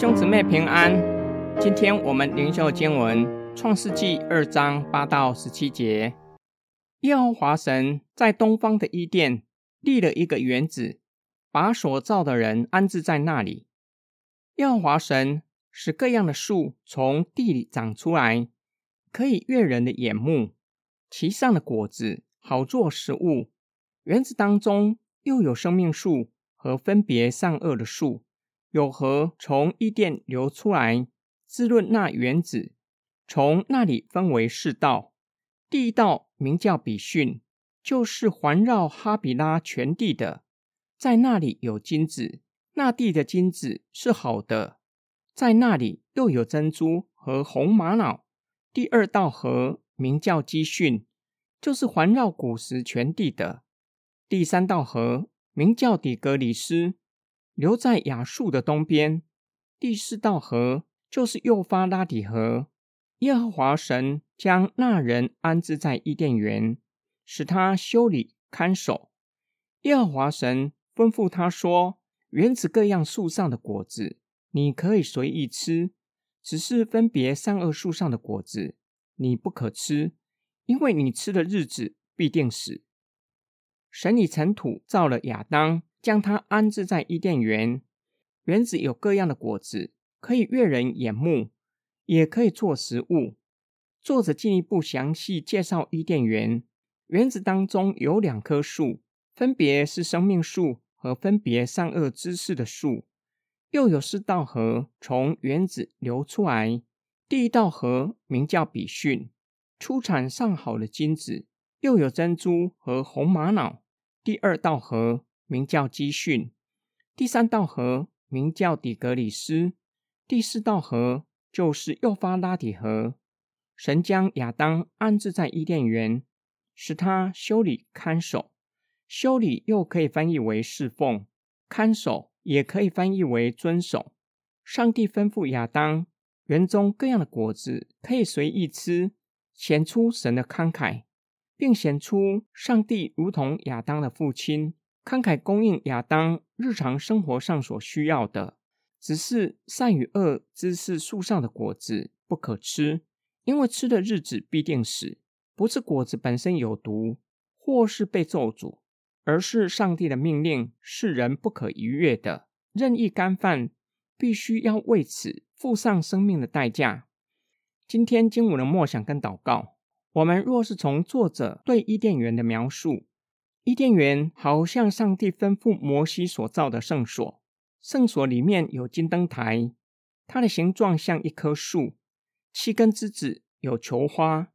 兄姊妹平安，今天我们灵修经文《创世纪》二章八到十七节。耶和华神在东方的伊甸立了一个园子，把所造的人安置在那里。耶和华神使各样的树从地里长出来，可以悦人的眼目，其上的果子好做食物。园子当中又有生命树和分别善恶的树。有河从伊甸流出来，滋润那园子。从那里分为四道，第一道名叫比逊，就是环绕哈比拉全地的，在那里有金子，那地的金子是好的，在那里又有珍珠和红玛瑙。第二道河名叫基逊，就是环绕古时全地的。第三道河名叫底格里斯。留在亚述的东边，第四道河就是幼发拉底河。耶和华神将那人安置在伊甸园，使他修理看守。耶和华神吩咐他说：“园子各样树上的果子，你可以随意吃；只是分别善恶树上的果子，你不可吃，因为你吃的日子必定死。”神以尘土造了亚当。将它安置在伊甸园，园子有各样的果子，可以悦人眼目，也可以做食物。作者进一步详细介绍伊甸园，园子当中有两棵树，分别是生命树和分别善恶知识的树，又有四道河从园子流出来。第一道河名叫比逊，出产上好的金子，又有珍珠和红玛瑙。第二道河。名叫基训，第三道河名叫底格里斯，第四道河就是幼发拉底河。神将亚当安置在伊甸园，使他修理看守。修理又可以翻译为侍奉，看守也可以翻译为遵守。上帝吩咐亚当，园中各样的果子可以随意吃，显出神的慷慨，并显出上帝如同亚当的父亲。慷慨供应亚当日常生活上所需要的，只是善与恶知识树上的果子不可吃，因为吃的日子必定死。不是果子本身有毒，或是被咒诅，而是上帝的命令是人不可逾越的。任意干犯，必须要为此付上生命的代价。今天经文的默想跟祷告，我们若是从作者对伊甸园的描述。伊甸园好像上帝吩咐摩西所造的圣所，圣所里面有金灯台，它的形状像一棵树，七根枝子有球花，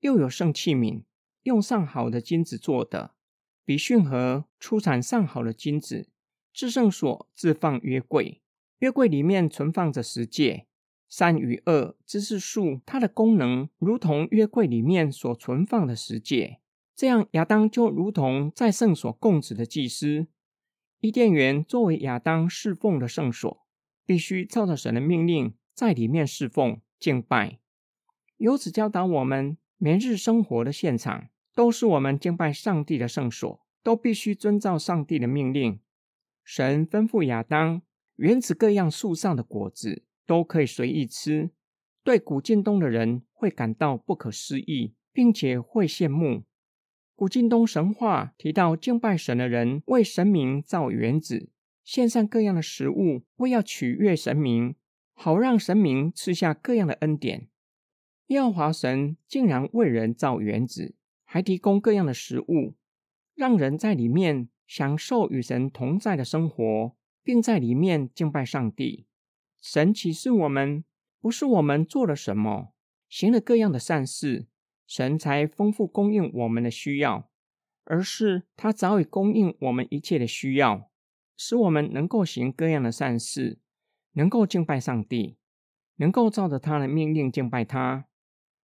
又有圣器皿，用上好的金子做的。比逊河出产上好的金子，至圣所置放约柜，约柜里面存放着十诫。善与恶知识树，它的功能如同约柜里面所存放的十诫。这样，亚当就如同在圣所供职的祭司。伊甸园作为亚当侍奉的圣所，必须照着神的命令在里面侍奉敬拜。由此教导我们，每日生活的现场都是我们敬拜上帝的圣所，都必须遵照上帝的命令。神吩咐亚当，园子各样树上的果子都可以随意吃。对古晋东的人会感到不可思议，并且会羡慕。古晋东神话提到，敬拜神的人为神明造园子，献上各样的食物，为要取悦神明，好让神明赐下各样的恩典。耶和华神竟然为人造园子，还提供各样的食物，让人在里面享受与神同在的生活，并在里面敬拜上帝。神启示我们，不是我们做了什么，行了各样的善事。神才丰富供应我们的需要，而是他早已供应我们一切的需要，使我们能够行各样的善事，能够敬拜上帝，能够照着他的命令敬拜他。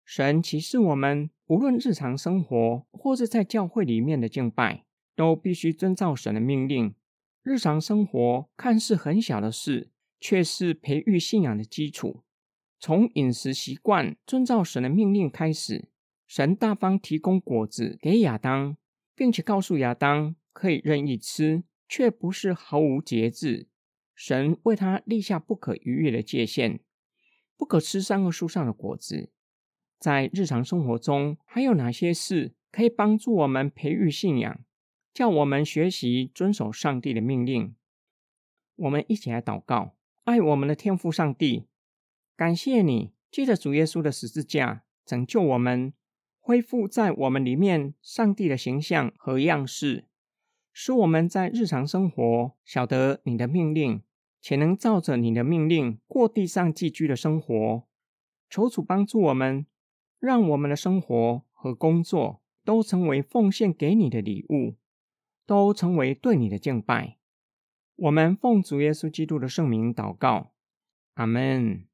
神启示我们，无论日常生活或是在教会里面的敬拜，都必须遵照神的命令。日常生活看似很小的事，却是培育信仰的基础。从饮食习惯遵照神的命令开始。神大方提供果子给亚当，并且告诉亚当可以任意吃，却不是毫无节制。神为他立下不可逾越的界限，不可吃三个树上的果子。在日常生活中，还有哪些事可以帮助我们培育信仰，叫我们学习遵守上帝的命令？我们一起来祷告，爱我们的天父上帝，感谢你借着主耶稣的十字架拯救我们，恢复在我们里面上帝的形象和样式，使我们在日常生活晓得你的命令，且能照着你的命令过地上寄居的生活。求主帮助我们。让我们的生活和工作都成为奉献给你的礼物，都成为对你的敬拜。我们奉主耶稣基督的圣名祷告，阿门。